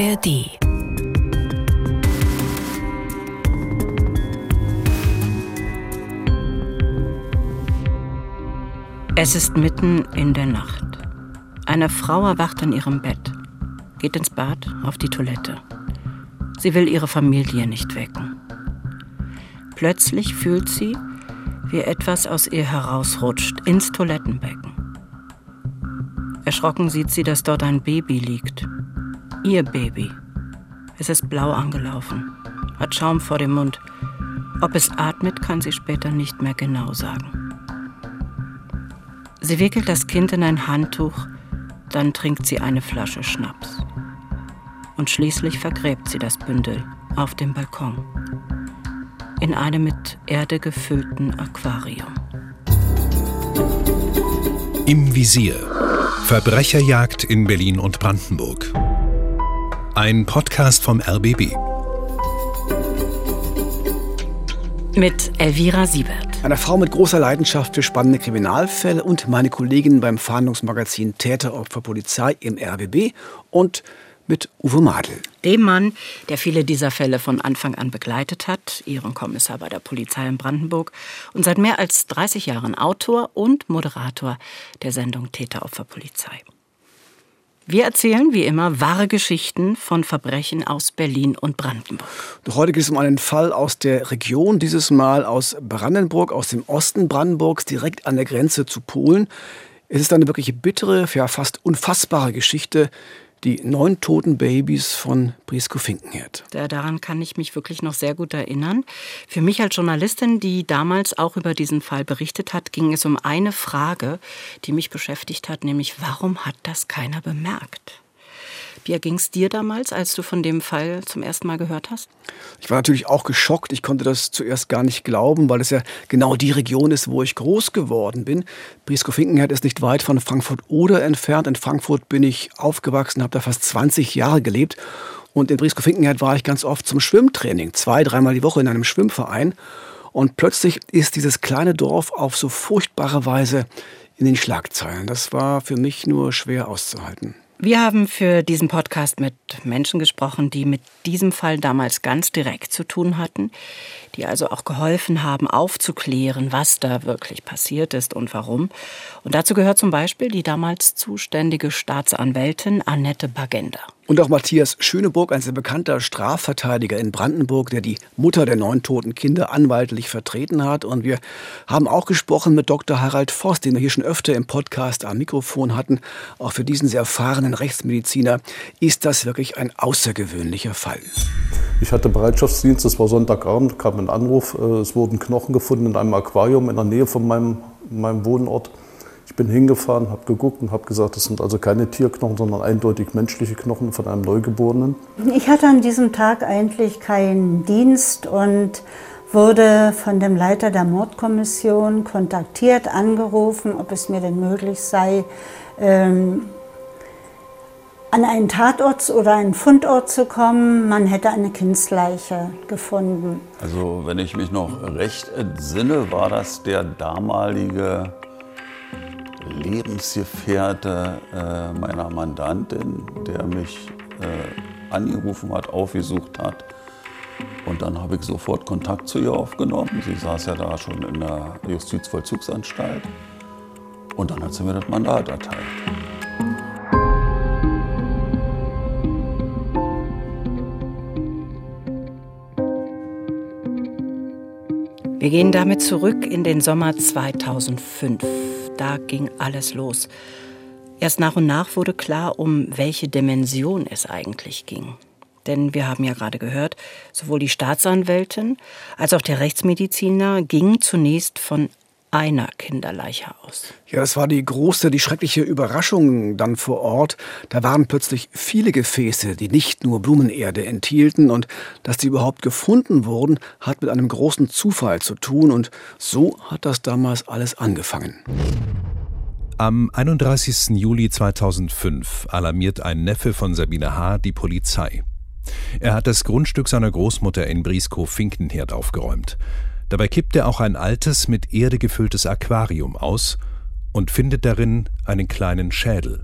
ARD. Es ist mitten in der Nacht. Eine Frau erwacht in ihrem Bett, geht ins Bad, auf die Toilette. Sie will ihre Familie nicht wecken. Plötzlich fühlt sie, wie etwas aus ihr herausrutscht ins Toilettenbecken. Erschrocken sieht sie, dass dort ein Baby liegt. Ihr Baby. Es ist blau angelaufen, hat Schaum vor dem Mund. Ob es atmet, kann sie später nicht mehr genau sagen. Sie wickelt das Kind in ein Handtuch, dann trinkt sie eine Flasche Schnaps. Und schließlich vergräbt sie das Bündel auf dem Balkon in einem mit Erde gefüllten Aquarium. Im Visier. Verbrecherjagd in Berlin und Brandenburg. Ein Podcast vom RBB. Mit Elvira Siebert. Einer Frau mit großer Leidenschaft für spannende Kriminalfälle und meine Kollegin beim Fahndungsmagazin Täteropfer Polizei im RBB und mit Uwe Madel. Dem Mann, der viele dieser Fälle von Anfang an begleitet hat, Ihren Kommissar bei der Polizei in Brandenburg und seit mehr als 30 Jahren Autor und Moderator der Sendung Täteropfer Polizei. Wir erzählen wie immer wahre Geschichten von Verbrechen aus Berlin und Brandenburg. Doch heute geht es um einen Fall aus der Region, dieses Mal aus Brandenburg, aus dem Osten Brandenburgs, direkt an der Grenze zu Polen. Es ist eine wirklich bittere, ja fast unfassbare Geschichte, die neun toten Babys von Brisco Finkenherd. Ja, daran kann ich mich wirklich noch sehr gut erinnern. Für mich als Journalistin, die damals auch über diesen Fall berichtet hat, ging es um eine Frage, die mich beschäftigt hat, nämlich warum hat das keiner bemerkt? Wie ging es dir damals, als du von dem Fall zum ersten Mal gehört hast? Ich war natürlich auch geschockt. Ich konnte das zuerst gar nicht glauben, weil es ja genau die Region ist, wo ich groß geworden bin. Brieskow-Finkenherd ist nicht weit von Frankfurt-Oder entfernt. In Frankfurt bin ich aufgewachsen, habe da fast 20 Jahre gelebt. Und in Brieskow-Finkenherd war ich ganz oft zum Schwimmtraining, zwei, dreimal die Woche in einem Schwimmverein. Und plötzlich ist dieses kleine Dorf auf so furchtbare Weise in den Schlagzeilen. Das war für mich nur schwer auszuhalten. Wir haben für diesen Podcast mit Menschen gesprochen, die mit diesem Fall damals ganz direkt zu tun hatten, die also auch geholfen haben, aufzuklären, was da wirklich passiert ist und warum. Und dazu gehört zum Beispiel die damals zuständige Staatsanwältin Annette Bagenda. Und auch Matthias Schöneburg, ein sehr bekannter Strafverteidiger in Brandenburg, der die Mutter der neun toten Kinder anwaltlich vertreten hat. Und wir haben auch gesprochen mit Dr. Harald Voss, den wir hier schon öfter im Podcast am Mikrofon hatten. Auch für diesen sehr erfahrenen Rechtsmediziner ist das wirklich ein außergewöhnlicher Fall. Ich hatte Bereitschaftsdienst, es war Sonntagabend, kam ein Anruf, äh, es wurden Knochen gefunden in einem Aquarium in der Nähe von meinem, meinem Wohnort. Ich bin hingefahren, habe geguckt und habe gesagt, das sind also keine Tierknochen, sondern eindeutig menschliche Knochen von einem Neugeborenen. Ich hatte an diesem Tag eigentlich keinen Dienst und wurde von dem Leiter der Mordkommission kontaktiert, angerufen, ob es mir denn möglich sei, ähm, an einen Tatort oder einen Fundort zu kommen. Man hätte eine Kindsleiche gefunden. Also wenn ich mich noch recht entsinne, war das der damalige Lebensgefährte äh, meiner Mandantin, der mich äh, angerufen hat, aufgesucht hat. Und dann habe ich sofort Kontakt zu ihr aufgenommen. Sie saß ja da schon in der Justizvollzugsanstalt. Und dann hat sie mir das Mandat erteilt. Wir gehen damit zurück in den Sommer 2005 da ging alles los. Erst nach und nach wurde klar, um welche Dimension es eigentlich ging. Denn wir haben ja gerade gehört, sowohl die Staatsanwältin als auch der Rechtsmediziner gingen zunächst von einer Kinderleiche aus. Ja, das war die große, die schreckliche Überraschung dann vor Ort. Da waren plötzlich viele Gefäße, die nicht nur Blumenerde enthielten. Und dass die überhaupt gefunden wurden, hat mit einem großen Zufall zu tun. Und so hat das damals alles angefangen. Am 31. Juli 2005 alarmiert ein Neffe von Sabine H. die Polizei. Er hat das Grundstück seiner Großmutter in Brieskow-Finkenherd aufgeräumt. Dabei kippt er auch ein altes, mit Erde gefülltes Aquarium aus und findet darin einen kleinen Schädel.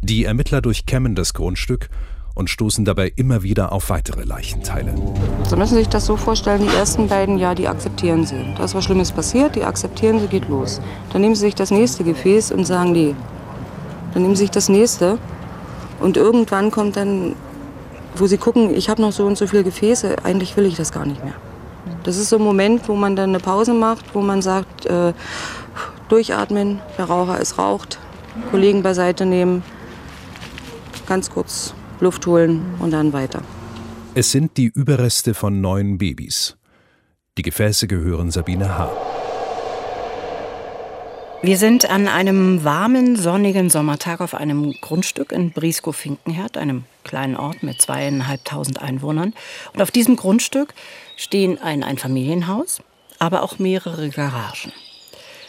Die Ermittler durchkämmen das Grundstück und stoßen dabei immer wieder auf weitere Leichenteile. Sie müssen sich das so vorstellen, die ersten beiden, ja, die akzeptieren sie. Da ist was Schlimmes passiert, die akzeptieren sie, geht los. Dann nehmen sie sich das nächste Gefäß und sagen, nee. Dann nehmen sie sich das nächste und irgendwann kommt dann, wo sie gucken, ich habe noch so und so viele Gefäße, eigentlich will ich das gar nicht mehr. Das ist so ein Moment, wo man dann eine Pause macht, wo man sagt, äh, durchatmen, der Raucher ist raucht, Kollegen beiseite nehmen, ganz kurz Luft holen und dann weiter. Es sind die Überreste von neun Babys. Die Gefäße gehören Sabine H. Wir sind an einem warmen, sonnigen Sommertag auf einem Grundstück in Brieskow-Finkenherd, einem kleinen Ort mit zweieinhalbtausend Einwohnern. Und auf diesem Grundstück stehen ein Einfamilienhaus, aber auch mehrere Garagen.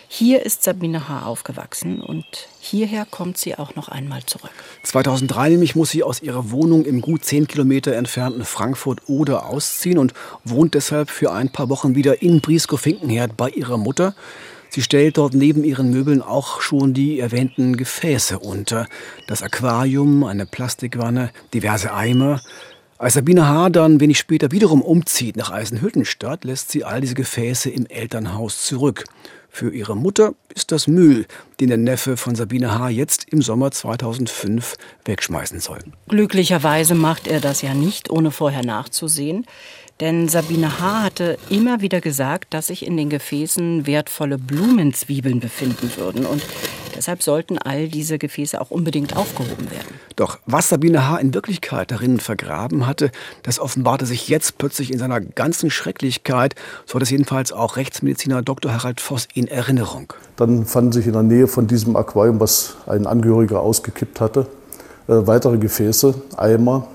Hier ist Sabine H. aufgewachsen und hierher kommt sie auch noch einmal zurück. 2003 nämlich muss sie aus ihrer Wohnung im gut zehn Kilometer entfernten Frankfurt-Oder ausziehen und wohnt deshalb für ein paar Wochen wieder in Brieskow-Finkenherd bei ihrer Mutter. Sie stellt dort neben ihren Möbeln auch schon die erwähnten Gefäße unter. Das Aquarium, eine Plastikwanne, diverse Eimer. Als Sabine H. dann wenig später wiederum umzieht nach Eisenhüttenstadt, lässt sie all diese Gefäße im Elternhaus zurück. Für ihre Mutter ist das Müll, den der Neffe von Sabine H. jetzt im Sommer 2005 wegschmeißen soll. Glücklicherweise macht er das ja nicht, ohne vorher nachzusehen. Denn Sabine H. hatte immer wieder gesagt, dass sich in den Gefäßen wertvolle Blumenzwiebeln befinden würden. Und deshalb sollten all diese Gefäße auch unbedingt aufgehoben werden. Doch was Sabine H. in Wirklichkeit darin vergraben hatte, das offenbarte sich jetzt plötzlich in seiner ganzen Schrecklichkeit, so hat es jedenfalls auch Rechtsmediziner Dr. Harald Voss in Erinnerung. Dann fanden sich in der Nähe von diesem Aquarium, was ein Angehöriger ausgekippt hatte, äh, weitere Gefäße, Eimer,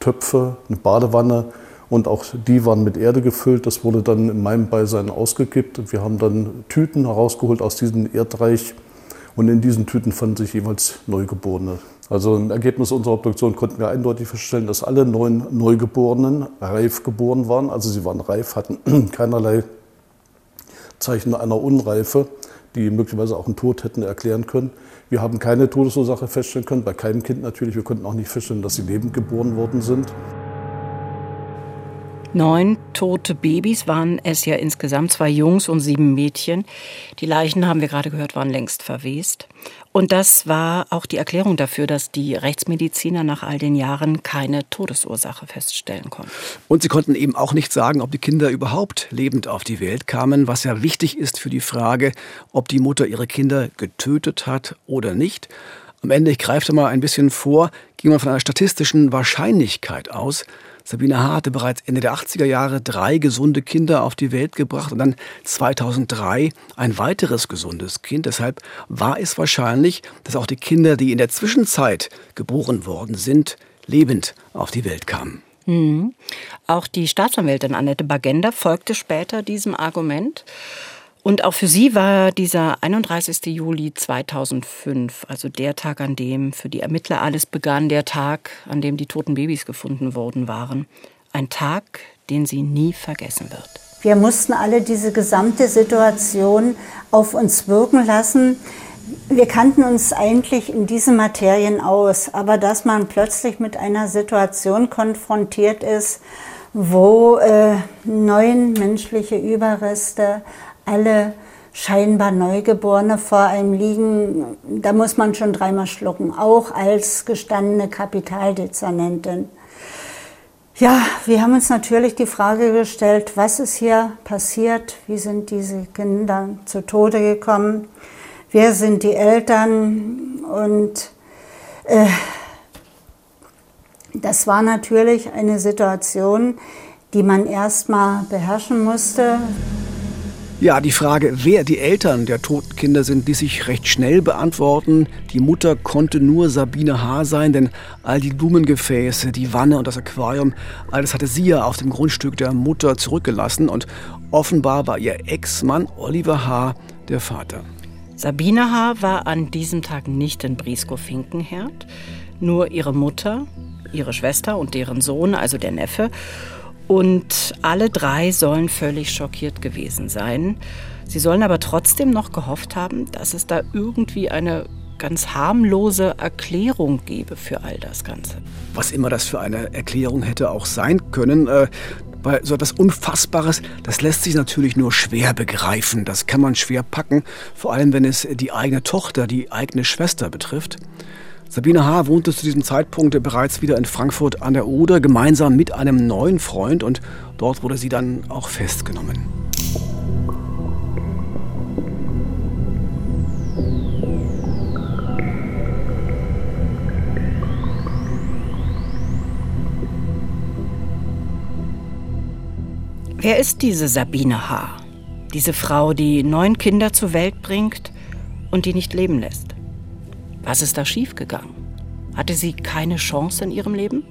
Töpfe, eine Badewanne, und auch die waren mit Erde gefüllt. Das wurde dann in meinem Beisein ausgekippt. Wir haben dann Tüten herausgeholt aus diesem Erdreich. Und in diesen Tüten fanden sich jeweils Neugeborene. Also im Ergebnis unserer Obduktion konnten wir eindeutig feststellen, dass alle neun Neugeborenen reif geboren waren. Also sie waren reif, hatten keinerlei Zeichen einer Unreife, die möglicherweise auch einen Tod hätten erklären können. Wir haben keine Todesursache feststellen können, bei keinem Kind natürlich. Wir konnten auch nicht feststellen, dass sie lebend geboren worden sind. Neun tote Babys waren es ja insgesamt, zwei Jungs und sieben Mädchen. Die Leichen, haben wir gerade gehört, waren längst verwest. Und das war auch die Erklärung dafür, dass die Rechtsmediziner nach all den Jahren keine Todesursache feststellen konnten. Und sie konnten eben auch nicht sagen, ob die Kinder überhaupt lebend auf die Welt kamen, was ja wichtig ist für die Frage, ob die Mutter ihre Kinder getötet hat oder nicht. Am Ende, ich greife mal ein bisschen vor, ging man von einer statistischen Wahrscheinlichkeit aus, Sabine H. hatte bereits Ende der 80er Jahre drei gesunde Kinder auf die Welt gebracht und dann 2003 ein weiteres gesundes Kind. Deshalb war es wahrscheinlich, dass auch die Kinder, die in der Zwischenzeit geboren worden sind, lebend auf die Welt kamen. Mhm. Auch die Staatsanwältin Annette Bagenda folgte später diesem Argument und auch für sie war dieser 31. Juli 2005, also der Tag, an dem für die Ermittler alles begann, der Tag, an dem die toten Babys gefunden worden waren. Ein Tag, den sie nie vergessen wird. Wir mussten alle diese gesamte Situation auf uns wirken lassen. Wir kannten uns eigentlich in diesen Materien aus, aber dass man plötzlich mit einer Situation konfrontiert ist, wo äh, neun menschliche Überreste alle scheinbar Neugeborene vor einem liegen, da muss man schon dreimal schlucken, auch als gestandene Kapitaldezernentin. Ja, wir haben uns natürlich die Frage gestellt, was ist hier passiert? Wie sind diese Kinder zu Tode gekommen? Wer sind die Eltern? Und äh, das war natürlich eine Situation, die man erstmal beherrschen musste. Ja, die Frage, wer die Eltern der toten Kinder sind, ließ sich recht schnell beantworten. Die Mutter konnte nur Sabine H. sein, denn all die Blumengefäße, die Wanne und das Aquarium, alles hatte sie ja auf dem Grundstück der Mutter zurückgelassen und offenbar war ihr Ex-Mann Oliver H. der Vater. Sabine H. war an diesem Tag nicht in Brieskow-Finkenherd, nur ihre Mutter, ihre Schwester und deren Sohn, also der Neffe, und alle drei sollen völlig schockiert gewesen sein. Sie sollen aber trotzdem noch gehofft haben, dass es da irgendwie eine ganz harmlose Erklärung gebe für all das Ganze. Was immer das für eine Erklärung hätte auch sein können. Äh, bei so etwas Unfassbares, das lässt sich natürlich nur schwer begreifen. Das kann man schwer packen, vor allem wenn es die eigene Tochter, die eigene Schwester betrifft. Sabine H. wohnte zu diesem Zeitpunkt bereits wieder in Frankfurt an der Oder, gemeinsam mit einem neuen Freund und dort wurde sie dann auch festgenommen. Wer ist diese Sabine H., diese Frau, die neun Kinder zur Welt bringt und die nicht leben lässt? Was ist da schiefgegangen? Hatte sie keine Chance in ihrem Leben?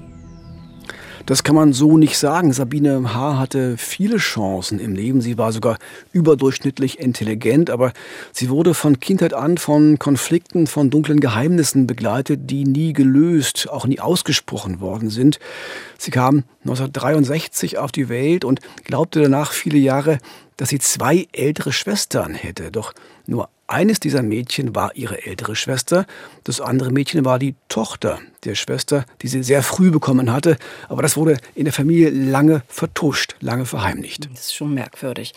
Das kann man so nicht sagen. Sabine H. hatte viele Chancen im Leben. Sie war sogar überdurchschnittlich intelligent, aber sie wurde von Kindheit an von Konflikten, von dunklen Geheimnissen begleitet, die nie gelöst, auch nie ausgesprochen worden sind. Sie kam 1963 auf die Welt und glaubte danach viele Jahre, dass sie zwei ältere Schwestern hätte. Doch nur eines dieser Mädchen war ihre ältere Schwester, das andere Mädchen war die Tochter der Schwester, die sie sehr früh bekommen hatte, aber das wurde in der Familie lange vertuscht, lange verheimlicht. Das ist schon merkwürdig.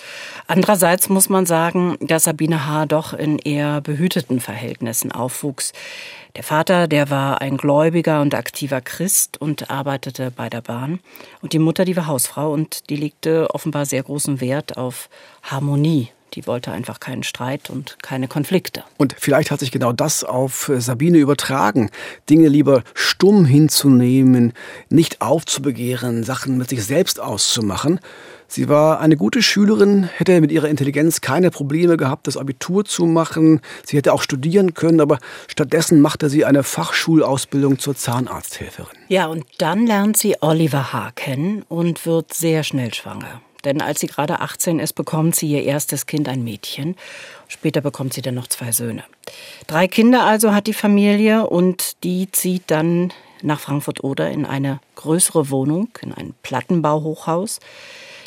Andererseits muss man sagen, dass Sabine H. doch in eher behüteten Verhältnissen aufwuchs. Der Vater, der war ein gläubiger und aktiver Christ und arbeitete bei der Bahn. Und die Mutter, die war Hausfrau und die legte offenbar sehr großen Wert auf Harmonie die wollte einfach keinen Streit und keine Konflikte. Und vielleicht hat sich genau das auf Sabine übertragen. Dinge lieber stumm hinzunehmen, nicht aufzubegehren, Sachen mit sich selbst auszumachen. Sie war eine gute Schülerin, hätte mit ihrer Intelligenz keine Probleme gehabt, das Abitur zu machen. Sie hätte auch studieren können, aber stattdessen machte sie eine Fachschulausbildung zur Zahnarzthelferin. Ja, und dann lernt sie Oliver H. kennen und wird sehr schnell schwanger. Denn als sie gerade 18 ist, bekommt sie ihr erstes Kind, ein Mädchen. Später bekommt sie dann noch zwei Söhne. Drei Kinder also hat die Familie und die zieht dann nach Frankfurt-Oder in eine größere Wohnung, in ein Plattenbauhochhaus,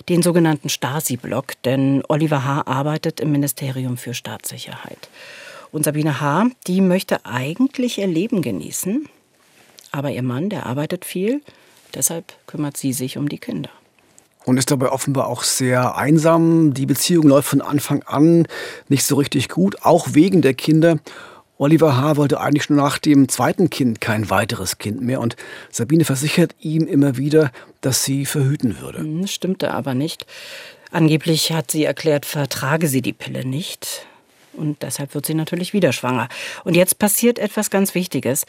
den sogenannten Stasi-Block, denn Oliver H. arbeitet im Ministerium für Staatssicherheit. Und Sabine H., die möchte eigentlich ihr Leben genießen, aber ihr Mann, der arbeitet viel, deshalb kümmert sie sich um die Kinder und ist dabei offenbar auch sehr einsam. Die Beziehung läuft von Anfang an nicht so richtig gut, auch wegen der Kinder. Oliver H. wollte eigentlich schon nach dem zweiten Kind kein weiteres Kind mehr und Sabine versichert ihm immer wieder, dass sie verhüten würde. Hm, stimmte aber nicht. Angeblich hat sie erklärt, vertrage sie die Pille nicht. Und deshalb wird sie natürlich wieder schwanger. Und jetzt passiert etwas ganz Wichtiges.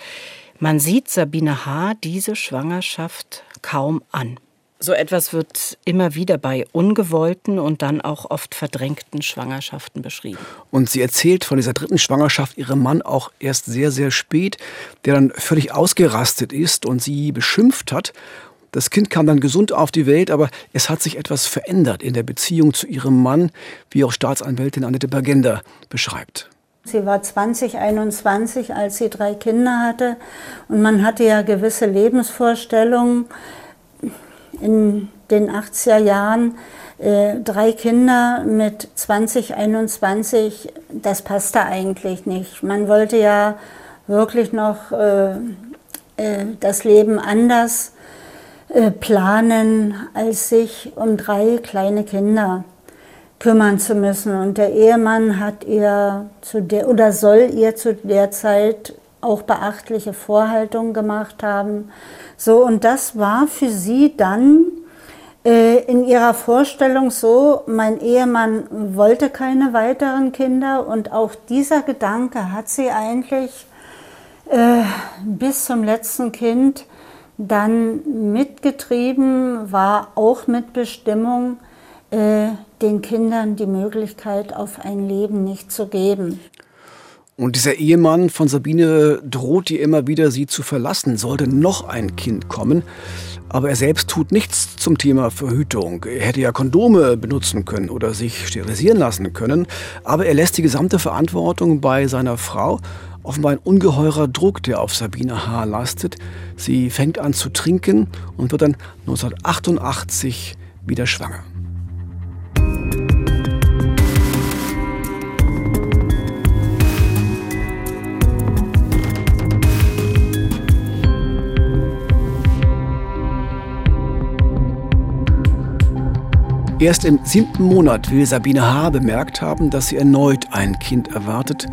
Man sieht Sabine H. diese Schwangerschaft kaum an. So etwas wird immer wieder bei ungewollten und dann auch oft verdrängten Schwangerschaften beschrieben. Und sie erzählt von dieser dritten Schwangerschaft ihrem Mann auch erst sehr, sehr spät, der dann völlig ausgerastet ist und sie beschimpft hat. Das Kind kam dann gesund auf die Welt, aber es hat sich etwas verändert in der Beziehung zu ihrem Mann, wie auch Staatsanwältin Annette Bergender beschreibt. Sie war 2021, als sie drei Kinder hatte. Und man hatte ja gewisse Lebensvorstellungen in den 80er Jahren äh, drei Kinder mit 20, 21, das passte eigentlich nicht. Man wollte ja wirklich noch äh, äh, das Leben anders planen, als sich um drei kleine Kinder kümmern zu müssen. Und der Ehemann hat ihr zu der oder soll ihr zu der Zeit auch beachtliche Vorhaltungen gemacht haben. So, und das war für sie dann äh, in ihrer Vorstellung so, mein Ehemann wollte keine weiteren Kinder und auch dieser Gedanke hat sie eigentlich äh, bis zum letzten Kind dann mitgetrieben, war auch mit Bestimmung, äh, den Kindern die Möglichkeit auf ein Leben nicht zu geben. Und dieser Ehemann von Sabine droht ihr immer wieder, sie zu verlassen, sollte noch ein Kind kommen. Aber er selbst tut nichts zum Thema Verhütung. Er hätte ja Kondome benutzen können oder sich sterilisieren lassen können. Aber er lässt die gesamte Verantwortung bei seiner Frau. Offenbar ein ungeheurer Druck, der auf Sabine H. lastet. Sie fängt an zu trinken und wird dann 1988 wieder schwanger. Erst im siebten Monat will Sabine H. bemerkt haben, dass sie erneut ein Kind erwartet.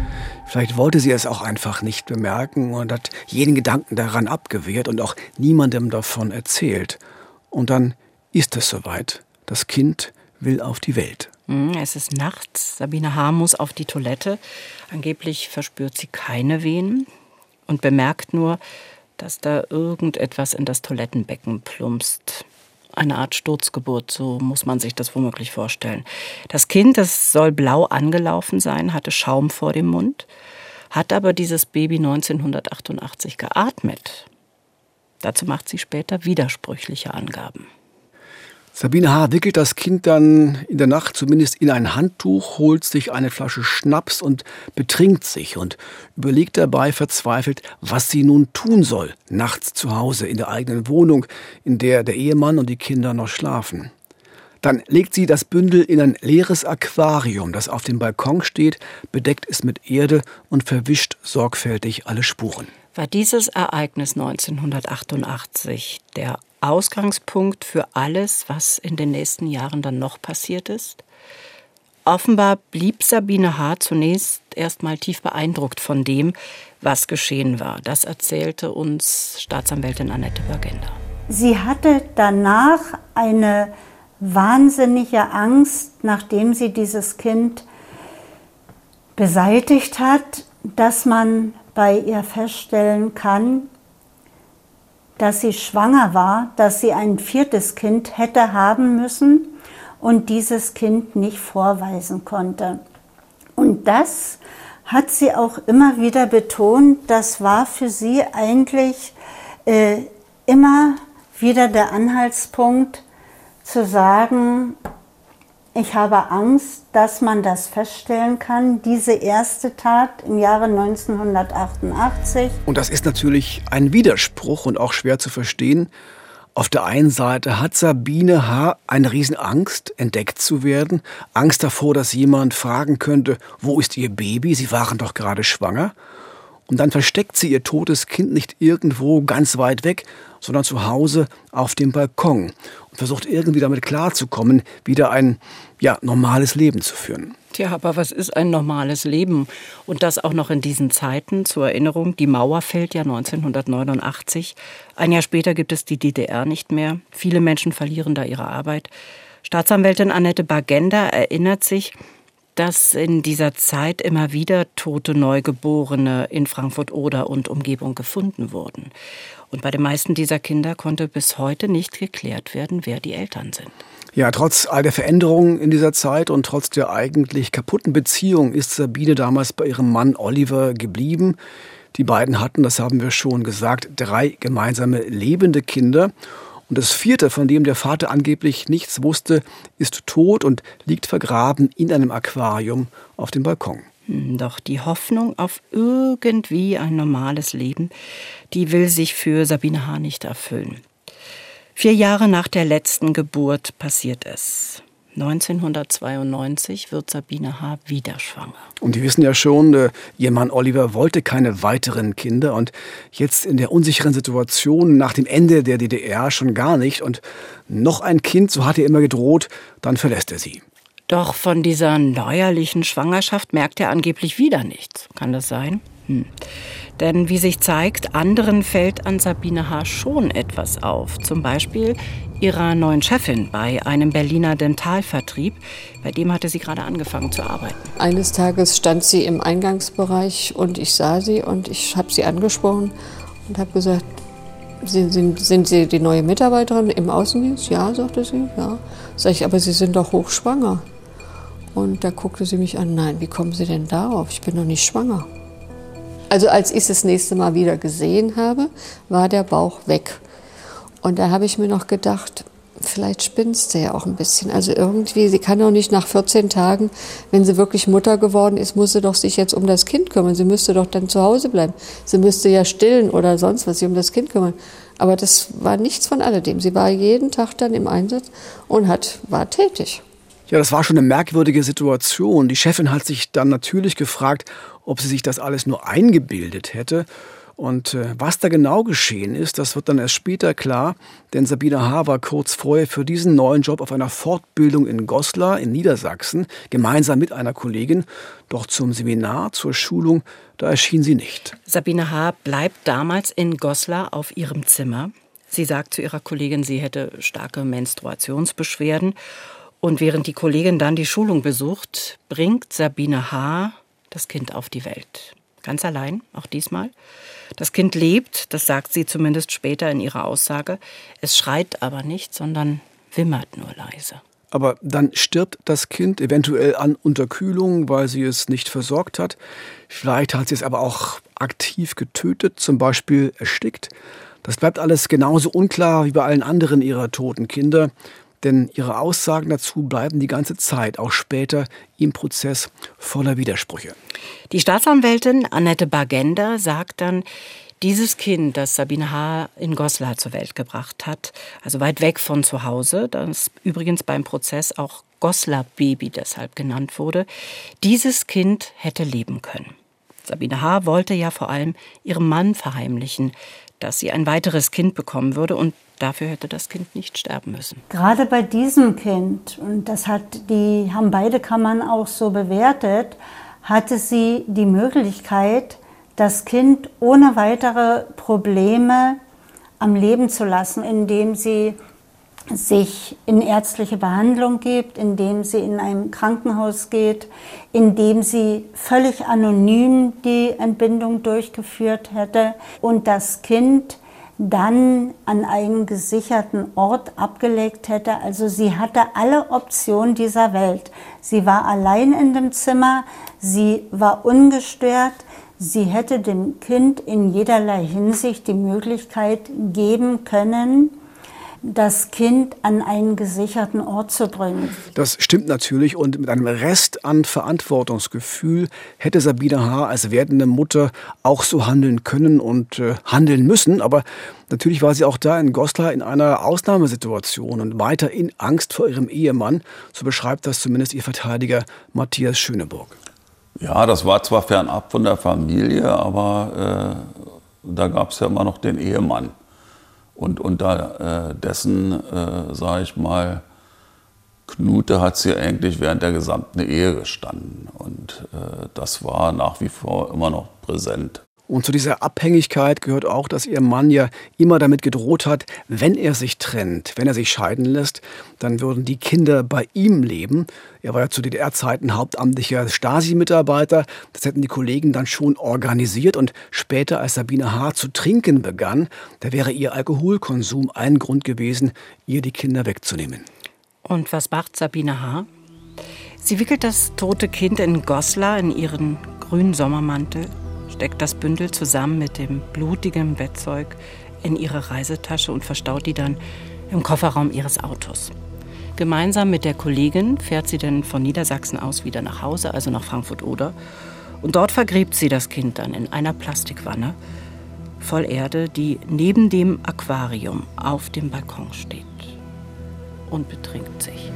Vielleicht wollte sie es auch einfach nicht bemerken und hat jeden Gedanken daran abgewehrt und auch niemandem davon erzählt. Und dann ist es soweit. Das Kind will auf die Welt. Hm, es ist nachts. Sabine H. muss auf die Toilette. Angeblich verspürt sie keine Wehen und bemerkt nur, dass da irgendetwas in das Toilettenbecken plumpst eine Art Sturzgeburt, so muss man sich das womöglich vorstellen. Das Kind, das soll blau angelaufen sein, hatte Schaum vor dem Mund, hat aber dieses Baby 1988 geatmet. Dazu macht sie später widersprüchliche Angaben. Sabine H. wickelt das Kind dann in der Nacht zumindest in ein Handtuch, holt sich eine Flasche Schnaps und betrinkt sich und überlegt dabei verzweifelt, was sie nun tun soll, nachts zu Hause in der eigenen Wohnung, in der der Ehemann und die Kinder noch schlafen. Dann legt sie das Bündel in ein leeres Aquarium, das auf dem Balkon steht, bedeckt es mit Erde und verwischt sorgfältig alle Spuren. War dieses Ereignis 1988 der Ausgangspunkt für alles, was in den nächsten Jahren dann noch passiert ist? Offenbar blieb Sabine H. zunächst erstmal tief beeindruckt von dem, was geschehen war. Das erzählte uns Staatsanwältin Annette Bergender. Sie hatte danach eine wahnsinnige Angst, nachdem sie dieses Kind beseitigt hat, dass man bei ihr feststellen kann, dass sie schwanger war, dass sie ein viertes Kind hätte haben müssen und dieses Kind nicht vorweisen konnte. Und das hat sie auch immer wieder betont, das war für sie eigentlich äh, immer wieder der Anhaltspunkt zu sagen, ich habe Angst, dass man das feststellen kann, diese erste Tat im Jahre 1988. Und das ist natürlich ein Widerspruch und auch schwer zu verstehen. Auf der einen Seite hat Sabine H. eine Riesenangst, entdeckt zu werden, Angst davor, dass jemand fragen könnte, wo ist ihr Baby? Sie waren doch gerade schwanger. Und dann versteckt sie ihr totes Kind nicht irgendwo ganz weit weg, sondern zu Hause auf dem Balkon und versucht irgendwie damit klarzukommen, wieder ein ja, normales Leben zu führen. Tja, aber was ist ein normales Leben? Und das auch noch in diesen Zeiten. Zur Erinnerung, die Mauer fällt ja 1989. Ein Jahr später gibt es die DDR nicht mehr. Viele Menschen verlieren da ihre Arbeit. Staatsanwältin Annette Bagenda erinnert sich, dass in dieser Zeit immer wieder tote Neugeborene in Frankfurt-Oder und Umgebung gefunden wurden. Und bei den meisten dieser Kinder konnte bis heute nicht geklärt werden, wer die Eltern sind. Ja, trotz all der Veränderungen in dieser Zeit und trotz der eigentlich kaputten Beziehung ist Sabine damals bei ihrem Mann Oliver geblieben. Die beiden hatten, das haben wir schon gesagt, drei gemeinsame lebende Kinder. Und das vierte, von dem der Vater angeblich nichts wusste, ist tot und liegt vergraben in einem Aquarium auf dem Balkon. Hm, doch die Hoffnung auf irgendwie ein normales Leben, die will sich für Sabine H. nicht erfüllen. Vier Jahre nach der letzten Geburt passiert es. 1992 wird Sabine H. wieder schwanger. Und die wissen ja schon, äh, ihr Mann Oliver wollte keine weiteren Kinder und jetzt in der unsicheren Situation nach dem Ende der DDR schon gar nicht. Und noch ein Kind, so hat er immer gedroht, dann verlässt er sie. Doch von dieser neuerlichen Schwangerschaft merkt er angeblich wieder nichts. Kann das sein? Hm. Denn wie sich zeigt, anderen fällt an Sabine H. schon etwas auf. Zum Beispiel ihrer neuen Chefin bei einem Berliner Dentalvertrieb. Bei dem hatte sie gerade angefangen zu arbeiten. Eines Tages stand sie im Eingangsbereich und ich sah sie und ich habe sie angesprochen und habe gesagt, sind, sind, sind, Sie die neue Mitarbeiterin im Außendienst? Ja, sagte sie. Ja. Sag ich, aber Sie sind doch hochschwanger. Und da guckte sie mich an, nein, wie kommen Sie denn darauf? Ich bin doch nicht schwanger. Also als ich es das nächste Mal wieder gesehen habe, war der Bauch weg. Und da habe ich mir noch gedacht, vielleicht spinnst du ja auch ein bisschen. Also irgendwie, sie kann doch nicht nach 14 Tagen, wenn sie wirklich Mutter geworden ist, muss sie doch sich jetzt um das Kind kümmern. Sie müsste doch dann zu Hause bleiben. Sie müsste ja stillen oder sonst was, sich um das Kind kümmern. Aber das war nichts von alledem. Sie war jeden Tag dann im Einsatz und hat, war tätig. Ja, das war schon eine merkwürdige Situation. Die Chefin hat sich dann natürlich gefragt, ob sie sich das alles nur eingebildet hätte Und äh, was da genau geschehen ist, das wird dann erst später klar, denn Sabine H. war kurz vorher für diesen neuen Job auf einer Fortbildung in Goslar in Niedersachsen, gemeinsam mit einer Kollegin. Doch zum Seminar, zur Schulung, da erschien sie nicht. Sabine H. bleibt damals in Goslar auf ihrem Zimmer. Sie sagt zu ihrer Kollegin, sie hätte starke Menstruationsbeschwerden. Und während die Kollegin dann die Schulung besucht, bringt Sabine H. das Kind auf die Welt. Ganz allein, auch diesmal. Das Kind lebt, das sagt sie zumindest später in ihrer Aussage. Es schreit aber nicht, sondern wimmert nur leise. Aber dann stirbt das Kind eventuell an Unterkühlung, weil sie es nicht versorgt hat. Vielleicht hat sie es aber auch aktiv getötet, zum Beispiel erstickt. Das bleibt alles genauso unklar wie bei allen anderen ihrer toten Kinder denn ihre Aussagen dazu bleiben die ganze Zeit, auch später im Prozess, voller Widersprüche. Die Staatsanwältin Annette Bagender sagt dann, dieses Kind, das Sabine H. in Goslar zur Welt gebracht hat, also weit weg von zu Hause, das übrigens beim Prozess auch Goslar-Baby deshalb genannt wurde, dieses Kind hätte leben können. Sabine H. wollte ja vor allem ihrem Mann verheimlichen, dass sie ein weiteres Kind bekommen würde und dafür hätte das Kind nicht sterben müssen. Gerade bei diesem Kind, und das hat die, haben beide Kammern auch so bewertet, hatte sie die Möglichkeit, das Kind ohne weitere Probleme am Leben zu lassen, indem sie sich in ärztliche Behandlung gibt, indem sie in einem Krankenhaus geht, indem sie völlig anonym die Entbindung durchgeführt hätte und das Kind dann an einen gesicherten Ort abgelegt hätte. Also sie hatte alle Optionen dieser Welt. Sie war allein in dem Zimmer, sie war ungestört, sie hätte dem Kind in jederlei Hinsicht die Möglichkeit geben können, das Kind an einen gesicherten Ort zu bringen. Das stimmt natürlich und mit einem Rest an Verantwortungsgefühl hätte Sabine H. als werdende Mutter auch so handeln können und äh, handeln müssen, aber natürlich war sie auch da in Goslar in einer Ausnahmesituation und weiter in Angst vor ihrem Ehemann, so beschreibt das zumindest ihr Verteidiger Matthias Schöneburg. Ja, das war zwar fernab von der Familie, aber äh, da gab es ja immer noch den Ehemann. Und unterdessen, äh, sage ich mal, Knute hat sie eigentlich während der gesamten Ehe gestanden. Und äh, das war nach wie vor immer noch präsent. Und zu dieser Abhängigkeit gehört auch, dass ihr Mann ja immer damit gedroht hat, wenn er sich trennt, wenn er sich scheiden lässt, dann würden die Kinder bei ihm leben. Er war ja zu DDR-Zeiten hauptamtlicher Stasi-Mitarbeiter. Das hätten die Kollegen dann schon organisiert. Und später, als Sabine H. zu trinken begann, da wäre ihr Alkoholkonsum ein Grund gewesen, ihr die Kinder wegzunehmen. Und was macht Sabine H.? Sie wickelt das tote Kind in Goslar in ihren grünen Sommermantel steckt das Bündel zusammen mit dem blutigen Bettzeug in ihre Reisetasche und verstaut die dann im Kofferraum ihres Autos. Gemeinsam mit der Kollegin fährt sie dann von Niedersachsen aus wieder nach Hause, also nach Frankfurt-Oder. Und dort vergräbt sie das Kind dann in einer Plastikwanne voll Erde, die neben dem Aquarium auf dem Balkon steht und betrinkt sich.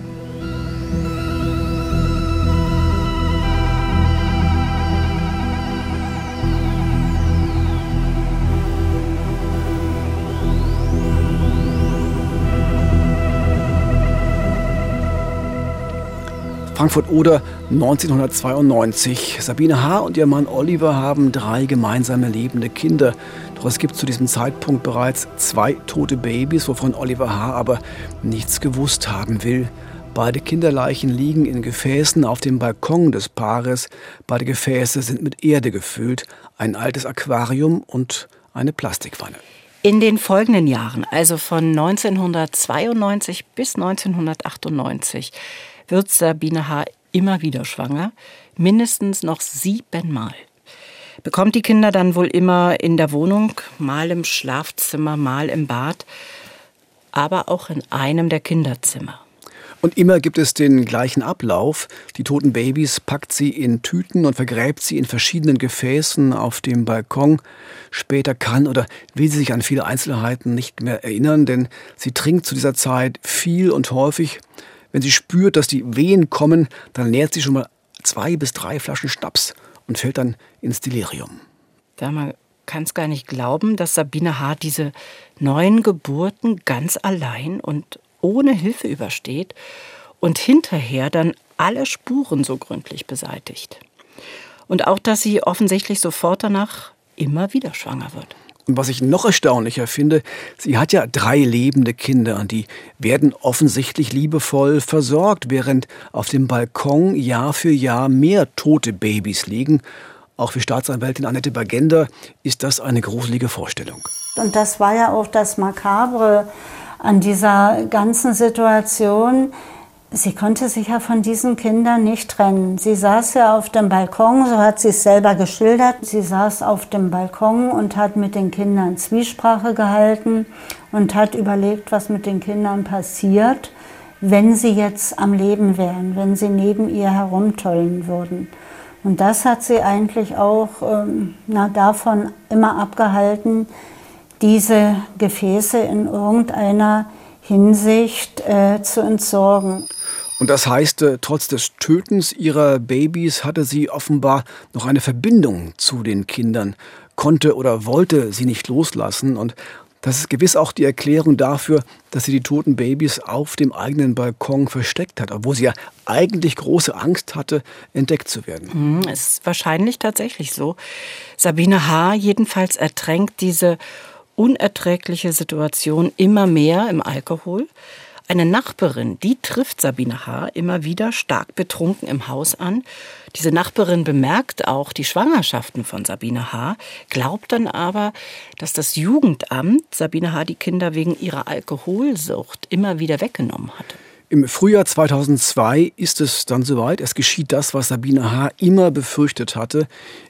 Frankfurt-Oder 1992. Sabine H. und ihr Mann Oliver haben drei gemeinsame lebende Kinder. Doch es gibt zu diesem Zeitpunkt bereits zwei tote Babys, wovon Oliver H. aber nichts gewusst haben will. Beide Kinderleichen liegen in Gefäßen auf dem Balkon des Paares. Beide Gefäße sind mit Erde gefüllt, ein altes Aquarium und eine Plastikwanne. In den folgenden Jahren, also von 1992 bis 1998, wird Sabine H. immer wieder schwanger, mindestens noch siebenmal. Bekommt die Kinder dann wohl immer in der Wohnung, mal im Schlafzimmer, mal im Bad, aber auch in einem der Kinderzimmer. Und immer gibt es den gleichen Ablauf. Die toten Babys packt sie in Tüten und vergräbt sie in verschiedenen Gefäßen auf dem Balkon. Später kann oder will sie sich an viele Einzelheiten nicht mehr erinnern, denn sie trinkt zu dieser Zeit viel und häufig. Wenn sie spürt, dass die Wehen kommen, dann nährt sie schon mal zwei bis drei Flaschen Schnaps und fällt dann ins Delirium. Da mal kann es gar nicht glauben, dass Sabine H. diese neuen Geburten ganz allein und ohne Hilfe übersteht und hinterher dann alle Spuren so gründlich beseitigt. Und auch, dass sie offensichtlich sofort danach immer wieder schwanger wird. Und was ich noch erstaunlicher finde, sie hat ja drei lebende Kinder und die werden offensichtlich liebevoll versorgt, während auf dem Balkon Jahr für Jahr mehr tote Babys liegen. Auch für Staatsanwältin Annette Bagender ist das eine gruselige Vorstellung. Und das war ja auch das Makabre an dieser ganzen Situation. Sie konnte sich ja von diesen Kindern nicht trennen. Sie saß ja auf dem Balkon, so hat sie es selber geschildert. Sie saß auf dem Balkon und hat mit den Kindern Zwiesprache gehalten und hat überlegt, was mit den Kindern passiert, wenn sie jetzt am Leben wären, wenn sie neben ihr herumtollen würden. Und das hat sie eigentlich auch ähm, na, davon immer abgehalten, diese Gefäße in irgendeiner Hinsicht äh, zu entsorgen. Und das heißt, äh, trotz des Tötens ihrer Babys hatte sie offenbar noch eine Verbindung zu den Kindern, konnte oder wollte sie nicht loslassen. Und das ist gewiss auch die Erklärung dafür, dass sie die toten Babys auf dem eigenen Balkon versteckt hat, obwohl sie ja eigentlich große Angst hatte, entdeckt zu werden. Hm, ist wahrscheinlich tatsächlich so. Sabine H. jedenfalls ertränkt diese unerträgliche Situation immer mehr im Alkohol. Eine Nachbarin, die trifft Sabine H. immer wieder stark betrunken im Haus an. Diese Nachbarin bemerkt auch die Schwangerschaften von Sabine H., glaubt dann aber, dass das Jugendamt Sabine H. die Kinder wegen ihrer Alkoholsucht immer wieder weggenommen hatte. Im Frühjahr 2002 ist es dann soweit. Es geschieht das, was Sabine H. immer befürchtet hatte.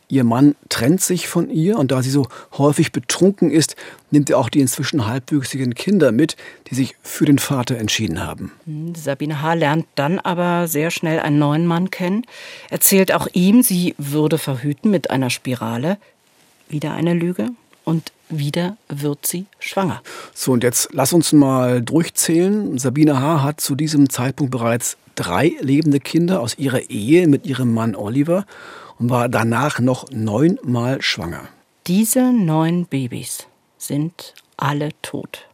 Ihr Mann trennt sich von ihr und da sie so häufig betrunken ist, nimmt er auch die inzwischen halbwüchsigen Kinder mit, die sich für den Vater entschieden haben. Hm, Sabine H. lernt dann aber sehr schnell einen neuen Mann kennen, erzählt auch ihm, sie würde verhüten mit einer Spirale. Wieder eine Lüge und wieder wird sie schwanger. So, und jetzt lass uns mal durchzählen. Sabine H. hat zu diesem Zeitpunkt bereits drei lebende Kinder aus ihrer Ehe mit ihrem Mann Oliver und war danach noch neunmal schwanger. Diese neun Babys sind alle tot.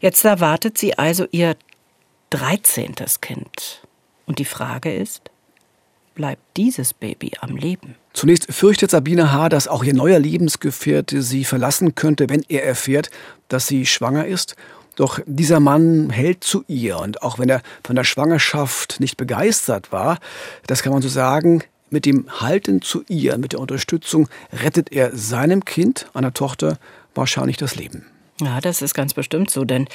Jetzt erwartet sie also ihr dreizehntes Kind. Und die Frage ist, bleibt dieses Baby am Leben? Zunächst fürchtet Sabine H., dass auch ihr neuer Lebensgefährte sie verlassen könnte, wenn er erfährt, dass sie schwanger ist. Doch dieser Mann hält zu ihr und auch wenn er von der Schwangerschaft nicht begeistert war, das kann man so sagen, mit dem Halten zu ihr, mit der Unterstützung rettet er seinem Kind, einer Tochter, wahrscheinlich das Leben. Ja, das ist ganz bestimmt so, denn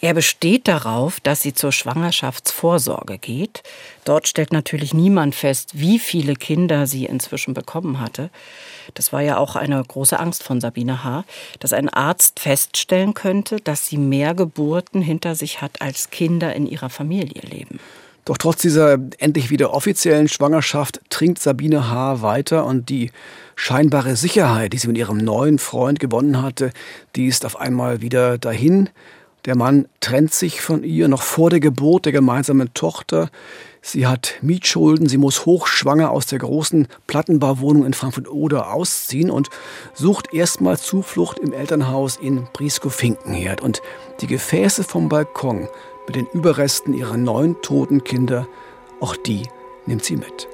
er besteht darauf, dass sie zur Schwangerschaftsvorsorge geht. Dort stellt natürlich niemand fest, wie viele Kinder sie inzwischen bekommen hatte. Das war ja auch eine große Angst von Sabine H., dass ein Arzt feststellen könnte, dass sie mehr Geburten hinter sich hat, als Kinder in ihrer Familie leben. Doch trotz dieser endlich wieder offiziellen Schwangerschaft trinkt Sabine H. weiter und die scheinbare Sicherheit, die sie mit ihrem neuen Freund gewonnen hatte, die ist auf einmal wieder dahin. Der Mann trennt sich von ihr noch vor der Geburt der gemeinsamen Tochter. Sie hat Mietschulden, sie muss hochschwanger aus der großen Plattenbauwohnung in Frankfurt-Oder ausziehen und sucht erstmal Zuflucht im Elternhaus in Brieskow-Finkenherd. Und die Gefäße vom Balkon mit den Überresten ihrer neun toten Kinder, auch die nimmt sie mit.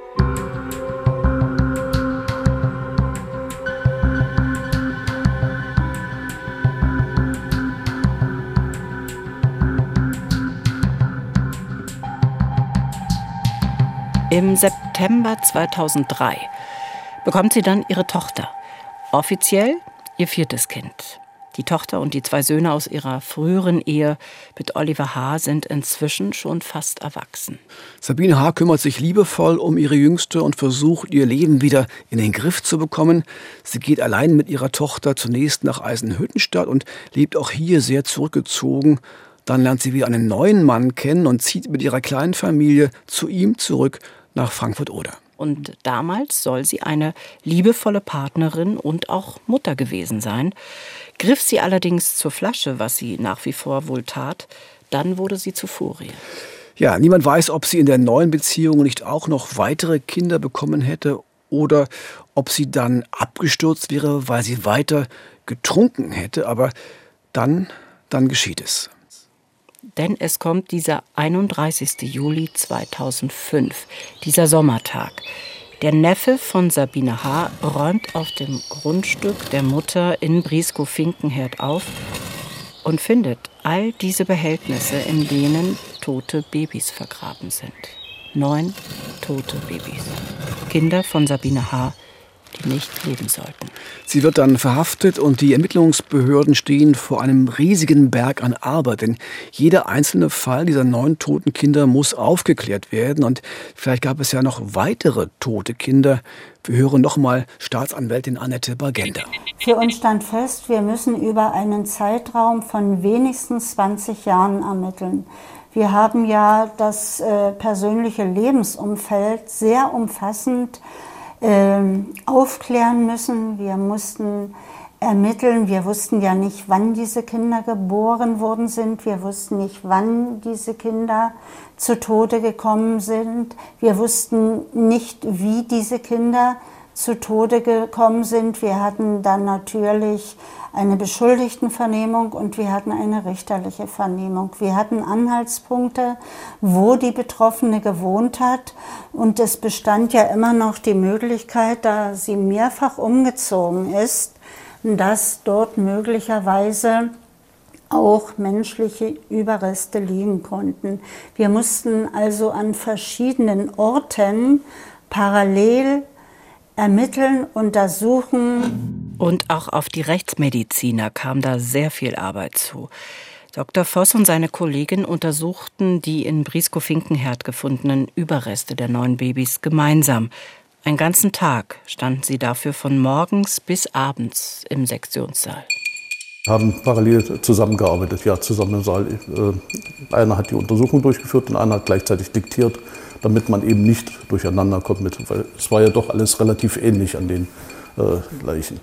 Im September 2003 bekommt sie dann ihre Tochter. Offiziell ihr viertes Kind. Die Tochter und die zwei Söhne aus ihrer früheren Ehe mit Oliver H. sind inzwischen schon fast erwachsen. Sabine H. kümmert sich liebevoll um ihre Jüngste und versucht, ihr Leben wieder in den Griff zu bekommen. Sie geht allein mit ihrer Tochter zunächst nach Eisenhüttenstadt und lebt auch hier sehr zurückgezogen. Dann lernt sie wieder einen neuen Mann kennen und zieht mit ihrer kleinen Familie zu ihm zurück nach Frankfurt-Oder. Und damals soll sie eine liebevolle Partnerin und auch Mutter gewesen sein. Griff sie allerdings zur Flasche, was sie nach wie vor wohl tat, dann wurde sie zu Furie. Ja, niemand weiß, ob sie in der neuen Beziehung nicht auch noch weitere Kinder bekommen hätte oder ob sie dann abgestürzt wäre, weil sie weiter getrunken hätte. Aber dann, dann geschieht es. Denn es kommt dieser 31. Juli 2005, dieser Sommertag. Der Neffe von Sabine H. räumt auf dem Grundstück der Mutter in Brieskow-Finkenherd auf und findet all diese Behältnisse, in denen tote Babys vergraben sind. Neun tote Babys. Kinder von Sabine H., die nicht leben sollten. Sie wird dann verhaftet und die Ermittlungsbehörden stehen vor einem riesigen Berg an Arbeit. Denn jeder einzelne Fall dieser neun toten Kinder muss aufgeklärt werden. Und vielleicht gab es ja noch weitere tote Kinder. Wir hören nochmal Staatsanwältin Annette Bagenda. Für uns stand fest, wir müssen über einen Zeitraum von wenigstens 20 Jahren ermitteln. Wir haben ja das äh, persönliche Lebensumfeld sehr umfassend aufklären müssen. Wir mussten ermitteln. Wir wussten ja nicht, wann diese Kinder geboren worden sind. Wir wussten nicht, wann diese Kinder zu Tode gekommen sind. Wir wussten nicht, wie diese Kinder zu Tode gekommen sind. Wir hatten dann natürlich eine Beschuldigtenvernehmung und wir hatten eine richterliche Vernehmung. Wir hatten Anhaltspunkte, wo die Betroffene gewohnt hat und es bestand ja immer noch die Möglichkeit, da sie mehrfach umgezogen ist, dass dort möglicherweise auch menschliche Überreste liegen konnten. Wir mussten also an verschiedenen Orten parallel ermitteln, untersuchen. Und auch auf die Rechtsmediziner kam da sehr viel Arbeit zu. Dr. Voss und seine Kollegin untersuchten die in Briskow-Finkenherd gefundenen Überreste der neuen Babys gemeinsam. Einen ganzen Tag standen sie dafür von morgens bis abends im Sektionssaal. Haben parallel zusammengearbeitet, ja, zusammen im Saal. Äh, einer hat die Untersuchung durchgeführt und einer hat gleichzeitig diktiert damit man eben nicht durcheinander kommt mit, weil es war ja doch alles relativ ähnlich an den äh, Leichen.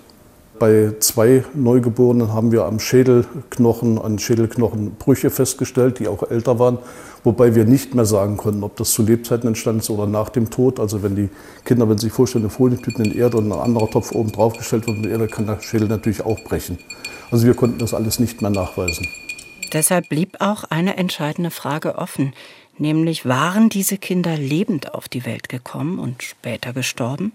Bei zwei Neugeborenen haben wir am Schädelknochen, an Schädelknochen Brüche festgestellt, die auch älter waren, wobei wir nicht mehr sagen konnten, ob das zu Lebzeiten entstanden ist oder nach dem Tod. Also wenn die Kinder, wenn Sie sich vorstellen, eine Folientüten in Erde und ein anderer Topf oben drauf gestellt wird in Erde, kann der Schädel natürlich auch brechen. Also wir konnten das alles nicht mehr nachweisen. Deshalb blieb auch eine entscheidende Frage offen nämlich waren diese Kinder lebend auf die Welt gekommen und später gestorben?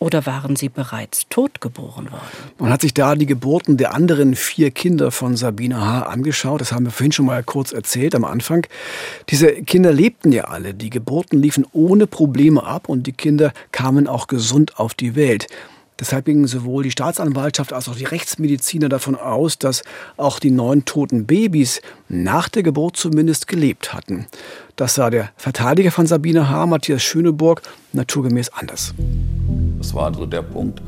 Oder waren sie bereits tot geboren worden? Man hat sich da die Geburten der anderen vier Kinder von Sabine H. angeschaut. Das haben wir vorhin schon mal kurz erzählt am Anfang. Diese Kinder lebten ja alle. Die Geburten liefen ohne Probleme ab und die Kinder kamen auch gesund auf die Welt. Deshalb gingen sowohl die Staatsanwaltschaft als auch die Rechtsmediziner davon aus, dass auch die neun toten Babys nach der Geburt zumindest gelebt hatten. Das sah der Verteidiger von Sabine H., Matthias Schöneburg, naturgemäß anders. Das war also der Punkt,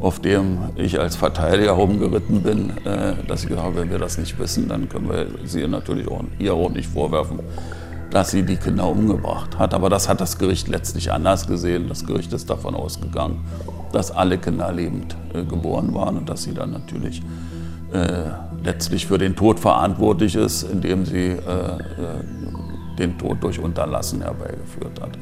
auf dem ich als Verteidiger rumgeritten bin, äh, dass ich gesagt wenn wir das nicht wissen, dann können wir sie natürlich auch, ihr auch nicht vorwerfen, dass sie die Kinder umgebracht hat. Aber das hat das Gericht letztlich anders gesehen. Das Gericht ist davon ausgegangen, dass alle Kinder lebend äh, geboren waren und dass sie dann natürlich äh, letztlich für den Tod verantwortlich ist, indem sie äh, äh den Tod durch Unterlassen herbeigeführt hat.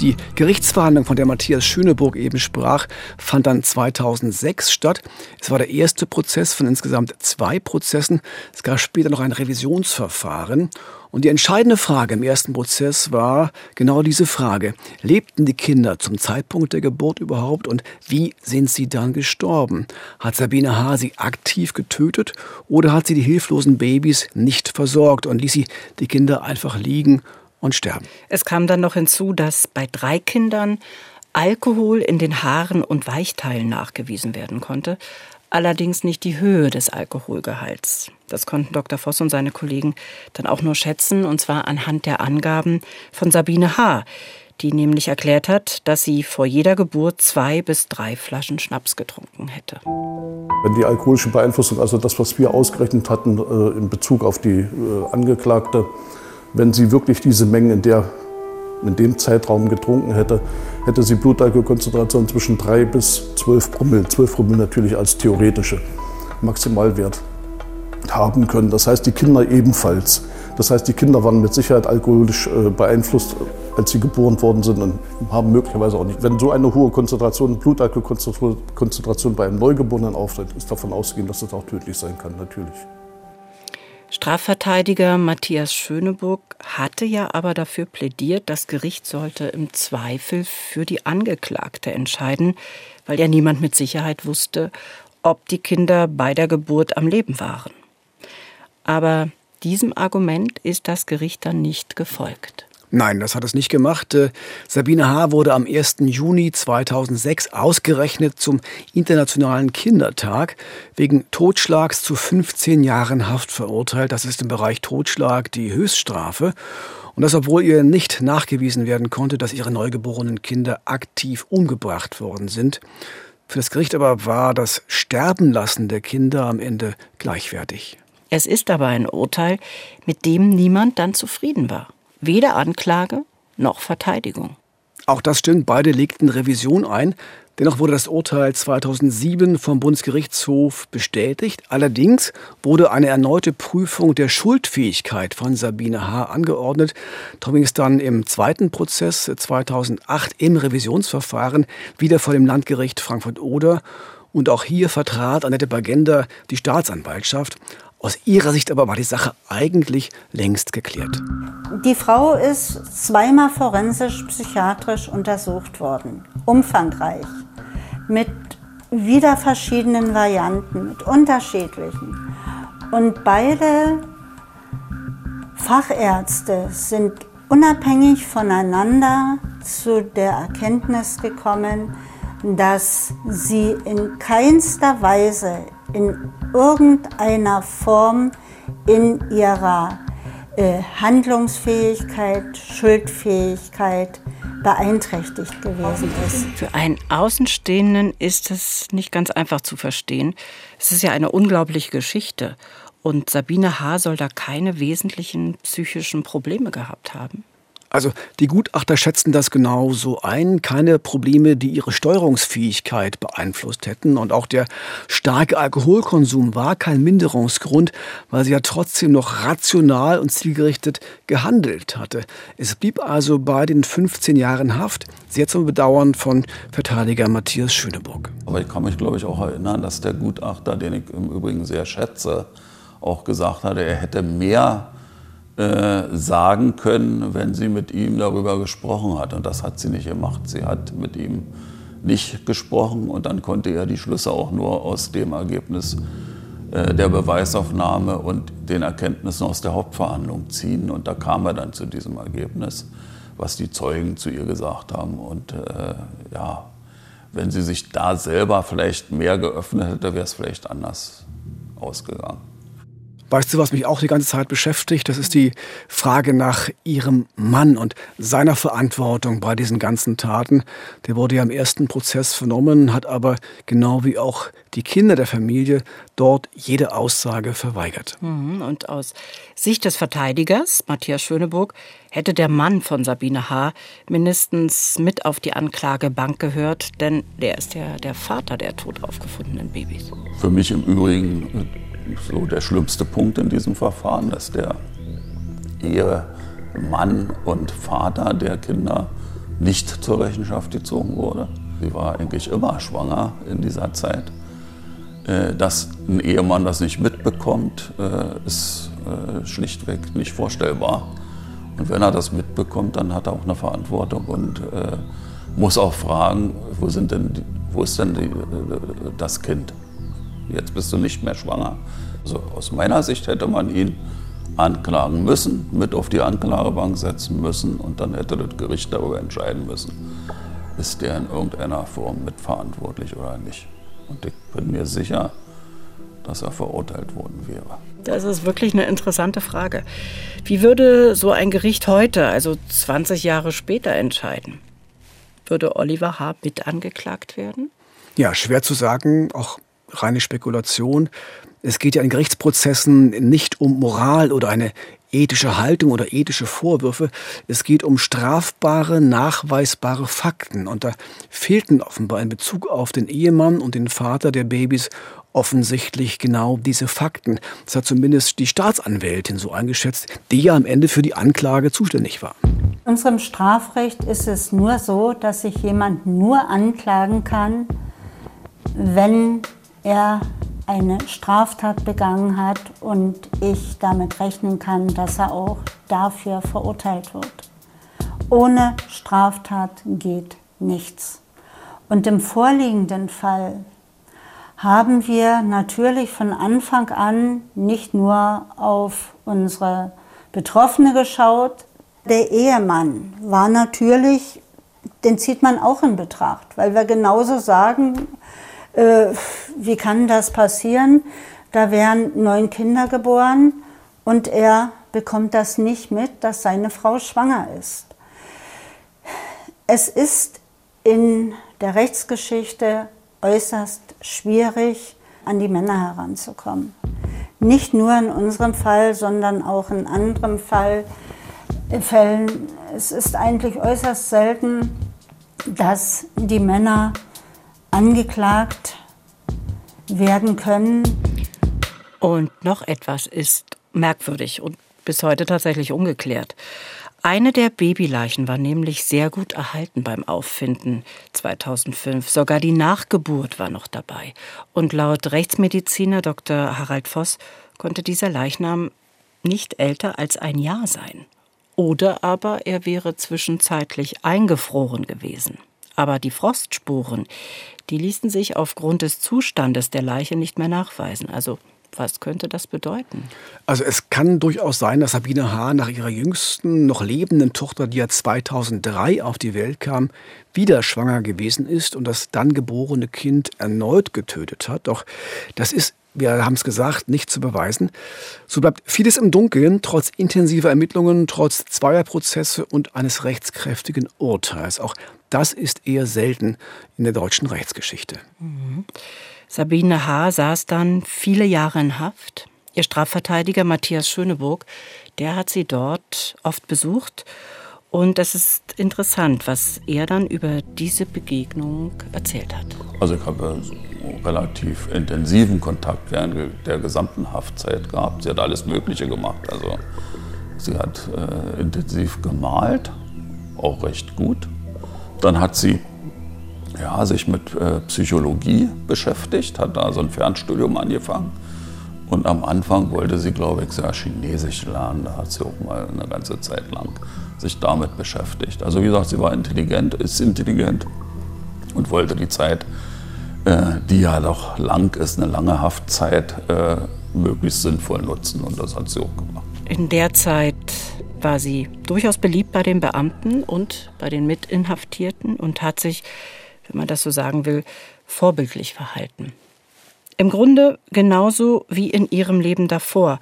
Die Gerichtsverhandlung, von der Matthias Schöneburg eben sprach, fand dann 2006 statt. Es war der erste Prozess von insgesamt zwei Prozessen. Es gab später noch ein Revisionsverfahren. Und die entscheidende Frage im ersten Prozess war genau diese Frage. Lebten die Kinder zum Zeitpunkt der Geburt überhaupt und wie sind sie dann gestorben? Hat Sabine H. sie aktiv getötet oder hat sie die hilflosen Babys nicht versorgt und ließ sie die Kinder einfach liegen und sterben. Es kam dann noch hinzu, dass bei drei Kindern Alkohol in den Haaren und Weichteilen nachgewiesen werden konnte, allerdings nicht die Höhe des Alkoholgehalts. Das konnten Dr. Voss und seine Kollegen dann auch nur schätzen, und zwar anhand der Angaben von Sabine H., die nämlich erklärt hat, dass sie vor jeder Geburt zwei bis drei Flaschen Schnaps getrunken hätte. Wenn die alkoholische Beeinflussung, also das, was wir ausgerechnet hatten äh, in Bezug auf die äh, Angeklagte, wenn sie wirklich diese Mengen in, der, in dem Zeitraum getrunken hätte, hätte sie Blutalkoholkonzentration zwischen 3 bis 12 Promille. 12 Promille natürlich als theoretische Maximalwert haben können. Das heißt, die Kinder ebenfalls. Das heißt, die Kinder waren mit Sicherheit alkoholisch äh, beeinflusst, als sie geboren worden sind und haben möglicherweise auch nicht. Wenn so eine hohe Konzentration, Blutalkoholkonzentration bei einem Neugeborenen auftritt, ist davon auszugehen, dass das auch tödlich sein kann, natürlich. Strafverteidiger Matthias Schöneburg hatte ja aber dafür plädiert, das Gericht sollte im Zweifel für die Angeklagte entscheiden, weil ja niemand mit Sicherheit wusste, ob die Kinder bei der Geburt am Leben waren. Aber diesem Argument ist das Gericht dann nicht gefolgt. Nein, das hat es nicht gemacht. Äh, Sabine H. wurde am 1. Juni 2006 ausgerechnet zum Internationalen Kindertag wegen Totschlags zu 15 Jahren Haft verurteilt. Das ist im Bereich Totschlag die Höchststrafe. Und das, obwohl ihr nicht nachgewiesen werden konnte, dass ihre neugeborenen Kinder aktiv umgebracht worden sind. Für das Gericht aber war das Sterbenlassen der Kinder am Ende gleichwertig. Es ist aber ein Urteil, mit dem niemand dann zufrieden war. Weder Anklage noch Verteidigung. Auch das stimmt, beide legten Revision ein. Dennoch wurde das Urteil 2007 vom Bundesgerichtshof bestätigt. Allerdings wurde eine erneute Prüfung der Schuldfähigkeit von Sabine H. angeordnet. Darum ging es dann im zweiten Prozess 2008 im Revisionsverfahren wieder vor dem Landgericht Frankfurt-Oder. Und auch hier vertrat Annette Bagenda die Staatsanwaltschaft. Aus ihrer Sicht aber war die Sache eigentlich längst geklärt. Die Frau ist zweimal forensisch psychiatrisch untersucht worden, umfangreich, mit wieder verschiedenen Varianten, mit unterschiedlichen. Und beide Fachärzte sind unabhängig voneinander zu der Erkenntnis gekommen, dass sie in keinster Weise in irgendeiner Form in ihrer äh, Handlungsfähigkeit, Schuldfähigkeit beeinträchtigt gewesen ist. Für einen Außenstehenden ist es nicht ganz einfach zu verstehen. Es ist ja eine unglaubliche Geschichte. Und Sabine H. soll da keine wesentlichen psychischen Probleme gehabt haben. Also die Gutachter schätzen das genauso ein. Keine Probleme, die ihre Steuerungsfähigkeit beeinflusst hätten. Und auch der starke Alkoholkonsum war kein Minderungsgrund, weil sie ja trotzdem noch rational und zielgerichtet gehandelt hatte. Es blieb also bei den 15 Jahren Haft, sehr zum Bedauern von Verteidiger Matthias Schöneburg. Aber ich kann mich, glaube ich, auch erinnern, dass der Gutachter, den ich im Übrigen sehr schätze, auch gesagt hatte, er hätte mehr sagen können, wenn sie mit ihm darüber gesprochen hat. Und das hat sie nicht gemacht. Sie hat mit ihm nicht gesprochen und dann konnte er die Schlüsse auch nur aus dem Ergebnis äh, der Beweisaufnahme und den Erkenntnissen aus der Hauptverhandlung ziehen. Und da kam er dann zu diesem Ergebnis, was die Zeugen zu ihr gesagt haben. Und äh, ja, wenn sie sich da selber vielleicht mehr geöffnet hätte, wäre es vielleicht anders ausgegangen. Weißt du, was mich auch die ganze Zeit beschäftigt? Das ist die Frage nach ihrem Mann und seiner Verantwortung bei diesen ganzen Taten. Der wurde ja im ersten Prozess vernommen, hat aber genau wie auch die Kinder der Familie dort jede Aussage verweigert. Mhm, und aus Sicht des Verteidigers, Matthias Schöneburg, hätte der Mann von Sabine H. mindestens mit auf die Anklagebank gehört, denn der ist ja der Vater der tot aufgefundenen Babys. Für mich im Übrigen so der schlimmste Punkt in diesem Verfahren, dass der Ehemann und Vater der Kinder nicht zur Rechenschaft gezogen wurde. Sie war eigentlich immer schwanger in dieser Zeit. Äh, dass ein Ehemann das nicht mitbekommt, äh, ist äh, schlichtweg nicht vorstellbar. Und wenn er das mitbekommt, dann hat er auch eine Verantwortung und muss auch fragen, wo, sind denn wo ist denn das Kind? Jetzt bist du nicht mehr schwanger. Also aus meiner Sicht hätte man ihn anklagen müssen, mit auf die Anklagebank setzen müssen und dann hätte das Gericht darüber entscheiden müssen, ist der in irgendeiner Form mitverantwortlich oder nicht. Und ich bin mir sicher, dass er verurteilt worden wäre. Das ist wirklich eine interessante Frage. Wie würde so ein Gericht heute, also 20 Jahre später, entscheiden? Würde Oliver H. mit angeklagt werden? Ja, schwer zu sagen. Auch reine Spekulation. Es geht ja in Gerichtsprozessen nicht um Moral oder eine ethische Haltung oder ethische Vorwürfe. Es geht um strafbare, nachweisbare Fakten. Und da fehlten offenbar in Bezug auf den Ehemann und den Vater der Babys offensichtlich genau diese Fakten. Das hat zumindest die Staatsanwältin so eingeschätzt, die ja am Ende für die Anklage zuständig war. unserem Strafrecht ist es nur so, dass sich jemand nur anklagen kann, wenn er eine Straftat begangen hat und ich damit rechnen kann, dass er auch dafür verurteilt wird. Ohne Straftat geht nichts. Und im vorliegenden Fall haben wir natürlich von Anfang an nicht nur auf unsere Betroffene geschaut. Der Ehemann war natürlich, den zieht man auch in Betracht, weil wir genauso sagen, äh, wie kann das passieren? Da wären neun Kinder geboren und er bekommt das nicht mit, dass seine Frau schwanger ist. Es ist in der Rechtsgeschichte äußerst schwierig, an die Männer heranzukommen. Nicht nur in unserem Fall, sondern auch in anderen Fall, Fällen. Es ist eigentlich äußerst selten, dass die Männer angeklagt werden können. Und noch etwas ist merkwürdig und bis heute tatsächlich ungeklärt. Eine der Babyleichen war nämlich sehr gut erhalten beim Auffinden 2005. Sogar die Nachgeburt war noch dabei. Und laut Rechtsmediziner Dr. Harald Voss konnte dieser Leichnam nicht älter als ein Jahr sein. Oder aber er wäre zwischenzeitlich eingefroren gewesen. Aber die Frostspuren, die ließen sich aufgrund des Zustandes der Leiche nicht mehr nachweisen. Also was könnte das bedeuten? Also es kann durchaus sein, dass Sabine H. nach ihrer jüngsten, noch lebenden Tochter, die ja 2003 auf die Welt kam, wieder schwanger gewesen ist und das dann geborene Kind erneut getötet hat. Doch das ist wir haben es gesagt, nicht zu beweisen. So bleibt vieles im Dunkeln, trotz intensiver Ermittlungen, trotz zweier Prozesse und eines rechtskräftigen Urteils. Auch das ist eher selten in der deutschen Rechtsgeschichte. Mhm. Sabine H. saß dann viele Jahre in Haft. Ihr Strafverteidiger Matthias Schöneburg, der hat sie dort oft besucht. Und es ist interessant, was er dann über diese Begegnung erzählt hat. Also ich habe relativ intensiven Kontakt während der gesamten Haftzeit gehabt. Sie hat alles Mögliche gemacht. Also sie hat äh, intensiv gemalt, auch recht gut. Dann hat sie ja, sich mit äh, Psychologie beschäftigt, hat da so ein Fernstudium angefangen. Und am Anfang wollte sie, glaube ich, sehr Chinesisch lernen. Da hat sie auch mal eine ganze Zeit lang sich damit beschäftigt. Also wie gesagt, sie war intelligent, ist intelligent und wollte die Zeit, äh, die ja doch lang ist, eine lange Haftzeit, äh, möglichst sinnvoll nutzen. Und das hat sie auch gemacht. In der Zeit war sie durchaus beliebt bei den Beamten und bei den Mitinhaftierten und hat sich wenn man das so sagen will, vorbildlich verhalten. Im Grunde genauso wie in ihrem Leben davor,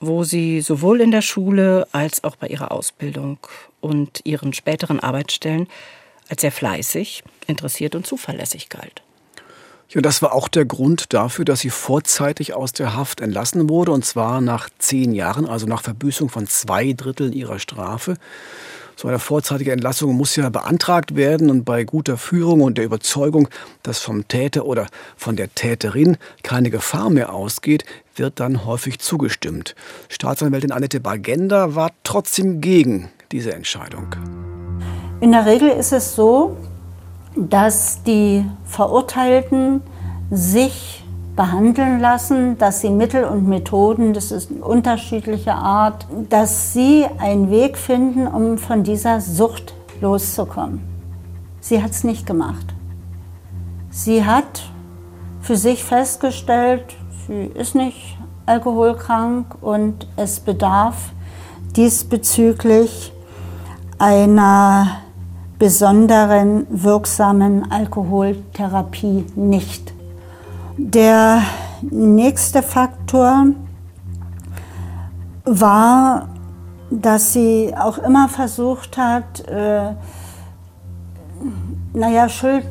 wo sie sowohl in der Schule als auch bei ihrer Ausbildung und ihren späteren Arbeitsstellen als sehr fleißig, interessiert und zuverlässig galt. Ja, das war auch der Grund dafür, dass sie vorzeitig aus der Haft entlassen wurde, und zwar nach zehn Jahren, also nach Verbüßung von zwei Dritteln ihrer Strafe. So eine vorzeitige Entlassung muss ja beantragt werden und bei guter Führung und der Überzeugung, dass vom Täter oder von der Täterin keine Gefahr mehr ausgeht, wird dann häufig zugestimmt. Staatsanwältin Annette Bagenda war trotzdem gegen diese Entscheidung. In der Regel ist es so, dass die Verurteilten sich behandeln lassen, dass sie Mittel und Methoden, das ist eine unterschiedliche Art, dass sie einen Weg finden, um von dieser Sucht loszukommen. Sie hat es nicht gemacht. Sie hat für sich festgestellt, sie ist nicht alkoholkrank und es bedarf diesbezüglich einer besonderen wirksamen Alkoholtherapie nicht. Der nächste Faktor war, dass sie auch immer versucht hat, äh, naja, Schuld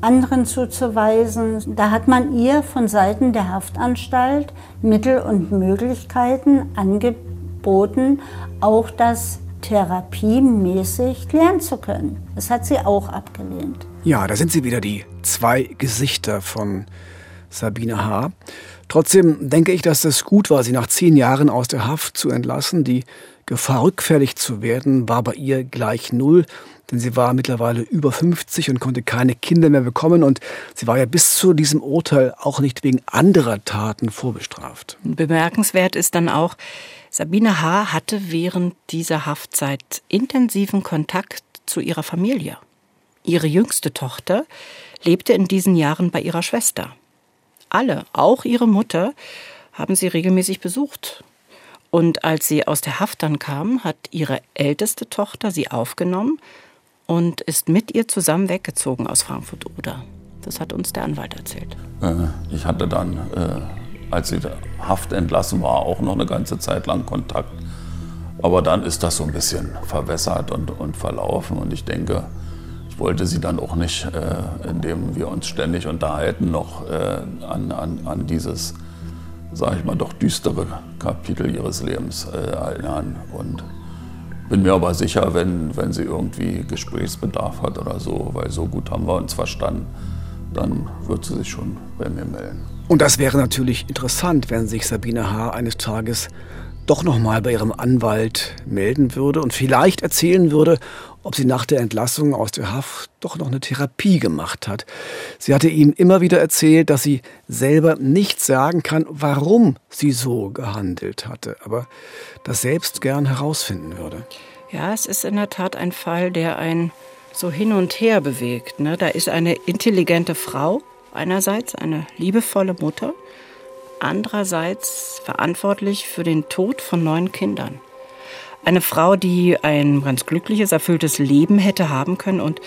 anderen zuzuweisen. Da hat man ihr von Seiten der Haftanstalt Mittel und Möglichkeiten angeboten, auch das therapiemäßig klären zu können. Das hat sie auch abgelehnt. Ja, da sind sie wieder die zwei Gesichter von Sabine H. Trotzdem denke ich, dass es gut war, sie nach zehn Jahren aus der Haft zu entlassen. Die Gefahr, rückfällig zu werden, war bei ihr gleich null, denn sie war mittlerweile über 50 und konnte keine Kinder mehr bekommen und sie war ja bis zu diesem Urteil auch nicht wegen anderer Taten vorbestraft. Bemerkenswert ist dann auch, Sabine H. hatte während dieser Haftzeit intensiven Kontakt zu ihrer Familie. Ihre jüngste Tochter lebte in diesen Jahren bei ihrer Schwester. Alle, auch ihre Mutter, haben sie regelmäßig besucht. Und als sie aus der Haft dann kam, hat ihre älteste Tochter sie aufgenommen und ist mit ihr zusammen weggezogen aus Frankfurt-Oder. Das hat uns der Anwalt erzählt. Äh, ich hatte dann, äh, als sie Haft entlassen war, auch noch eine ganze Zeit lang Kontakt. Aber dann ist das so ein bisschen verwässert und, und verlaufen. Und ich denke, wollte sie dann auch nicht, äh, indem wir uns ständig unterhalten, noch an, an, an dieses, sage ich mal, doch düstere Kapitel ihres Lebens äh, erinnern. Und bin mir aber sicher, wenn, wenn sie irgendwie Gesprächsbedarf hat oder so, weil so gut haben wir uns verstanden, dann wird sie sich schon bei mir melden. Und das wäre natürlich interessant, wenn sich Sabine H. eines Tages doch noch mal bei ihrem Anwalt melden würde und vielleicht erzählen würde, ob sie nach der Entlassung aus der Haft doch noch eine Therapie gemacht hat. Sie hatte ihm immer wieder erzählt, dass sie selber nicht sagen kann, warum sie so gehandelt hatte, aber das selbst gern herausfinden würde. Ja, es ist in der Tat ein Fall, der einen so hin und her bewegt. Ne? Da ist eine intelligente Frau einerseits, eine liebevolle Mutter, andererseits verantwortlich für den Tod von neun Kindern. Eine Frau, die ein ganz glückliches, erfülltes Leben hätte haben können und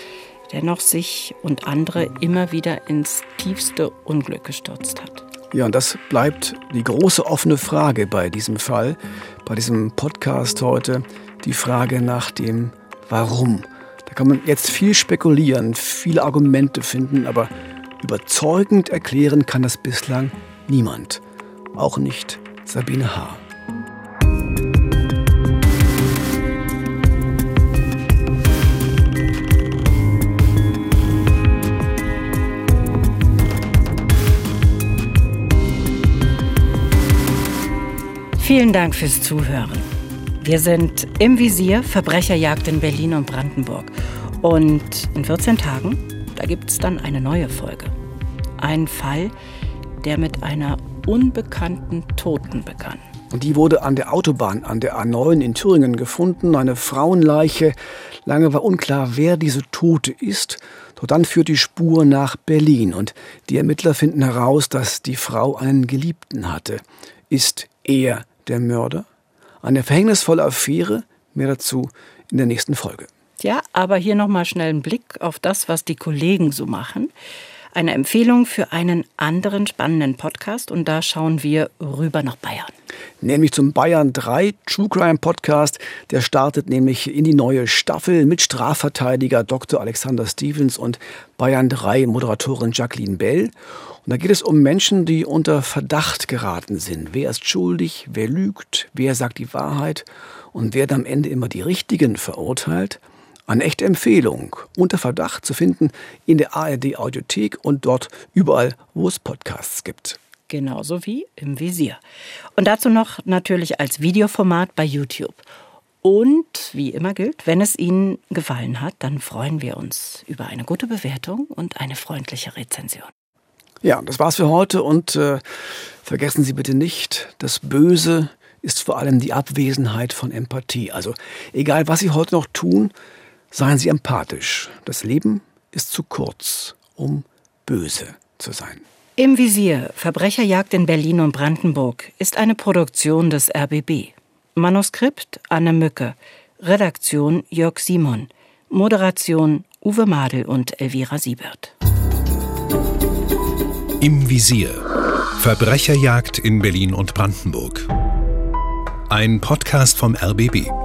dennoch sich und andere immer wieder ins tiefste Unglück gestürzt hat. Ja, und das bleibt die große offene Frage bei diesem Fall, bei diesem Podcast heute, die Frage nach dem Warum. Da kann man jetzt viel spekulieren, viele Argumente finden, aber überzeugend erklären kann das bislang niemand. Auch nicht Sabine H. Vielen Dank fürs Zuhören. Wir sind im Visier Verbrecherjagd in Berlin und Brandenburg. Und in 14 Tagen, da gibt es dann eine neue Folge. Ein Fall, der mit einer unbekannten Toten begann. Und die wurde an der Autobahn an der A9 in Thüringen gefunden, eine Frauenleiche. Lange war unklar, wer diese Tote ist. Doch dann führt die Spur nach Berlin und die Ermittler finden heraus, dass die Frau einen Geliebten hatte. Ist er der Mörder. Eine verhängnisvolle Affäre. Mehr dazu in der nächsten Folge. Ja, aber hier nochmal schnell ein Blick auf das, was die Kollegen so machen. Eine Empfehlung für einen anderen spannenden Podcast und da schauen wir rüber nach Bayern. Nämlich zum Bayern 3 True Crime Podcast. Der startet nämlich in die neue Staffel mit Strafverteidiger Dr. Alexander Stevens und Bayern 3 Moderatorin Jacqueline Bell. Und da geht es um Menschen, die unter Verdacht geraten sind. Wer ist schuldig, wer lügt, wer sagt die Wahrheit und wer am Ende immer die Richtigen verurteilt. Eine echte Empfehlung, unter Verdacht zu finden in der ARD Audiothek und dort überall, wo es Podcasts gibt. Genauso wie im Visier. Und dazu noch natürlich als Videoformat bei YouTube. Und wie immer gilt, wenn es Ihnen gefallen hat, dann freuen wir uns über eine gute Bewertung und eine freundliche Rezension. Ja, das war's für heute und äh, vergessen Sie bitte nicht, das Böse ist vor allem die Abwesenheit von Empathie. Also egal, was Sie heute noch tun, seien Sie empathisch. Das Leben ist zu kurz, um böse zu sein. Im Visier Verbrecherjagd in Berlin und Brandenburg ist eine Produktion des RBB. Manuskript Anne Mücke, Redaktion Jörg Simon, Moderation Uwe Madel und Elvira Siebert. Im Visier. Verbrecherjagd in Berlin und Brandenburg. Ein Podcast vom RBB.